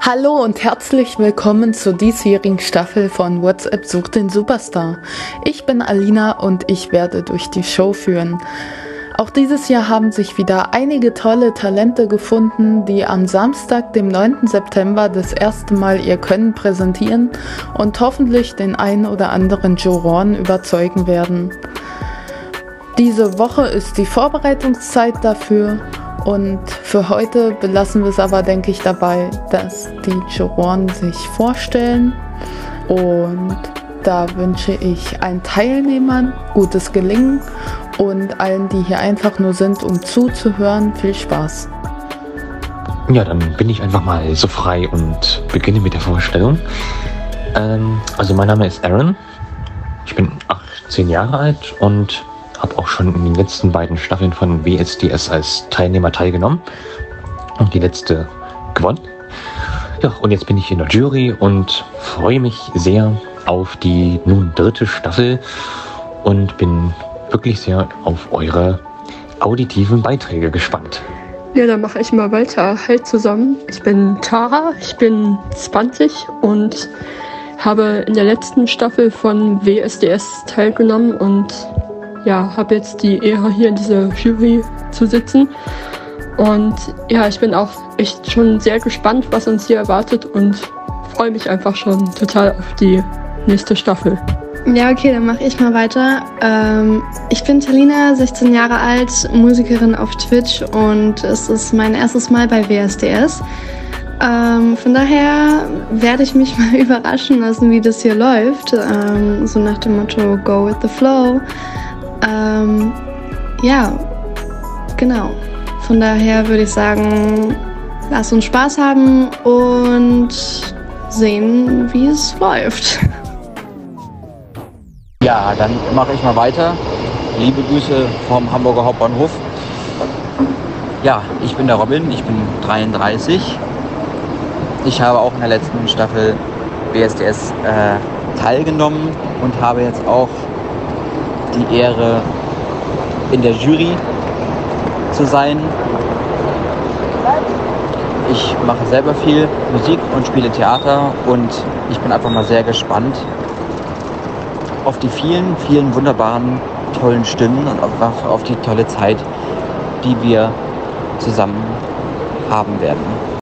Hallo und herzlich willkommen zur diesjährigen Staffel von WhatsApp sucht den Superstar. Ich bin Alina und ich werde durch die Show führen. Auch dieses Jahr haben sich wieder einige tolle Talente gefunden, die am Samstag, dem 9. September, das erste Mal ihr Können präsentieren und hoffentlich den ein oder anderen Juroren überzeugen werden. Diese Woche ist die Vorbereitungszeit dafür und für heute belassen wir es aber, denke ich, dabei, dass die Juroren sich vorstellen. Und da wünsche ich allen Teilnehmern gutes Gelingen und allen, die hier einfach nur sind, um zuzuhören, viel Spaß. Ja, dann bin ich einfach mal so frei und beginne mit der Vorstellung. Ähm, also mein Name ist Aaron. Ich bin 18 Jahre alt und habe auch schon in den letzten beiden Staffeln von WSDS als Teilnehmer teilgenommen und die letzte gewonnen. Ja, und jetzt bin ich in der Jury und freue mich sehr auf die nun dritte Staffel und bin wirklich sehr auf eure auditiven Beiträge gespannt. Ja, dann mache ich mal weiter. Hi zusammen, ich bin Tara, ich bin 20 und habe in der letzten Staffel von WSDS teilgenommen und ja, habe jetzt die Ehre, hier in dieser Jury zu sitzen. Und ja, ich bin auch echt schon sehr gespannt, was uns hier erwartet und freue mich einfach schon total auf die nächste Staffel. Ja, okay, dann mache ich mal weiter. Ähm, ich bin Talina, 16 Jahre alt, Musikerin auf Twitch und es ist mein erstes Mal bei WSDS. Ähm, von daher werde ich mich mal überraschen lassen, wie das hier läuft. Ähm, so nach dem Motto Go with the Flow. Ähm, ja, genau. Von daher würde ich sagen, lass uns Spaß haben und sehen, wie es läuft. Ja, dann mache ich mal weiter. Liebe Grüße vom Hamburger Hauptbahnhof. Ja, ich bin der Robin, ich bin 33. Ich habe auch in der letzten Staffel BSDS äh, teilgenommen und habe jetzt auch die Ehre, in der Jury zu sein. Ich mache selber viel Musik und spiele Theater und ich bin einfach mal sehr gespannt auf die vielen, vielen wunderbaren, tollen Stimmen und einfach auf die tolle Zeit, die wir zusammen haben werden.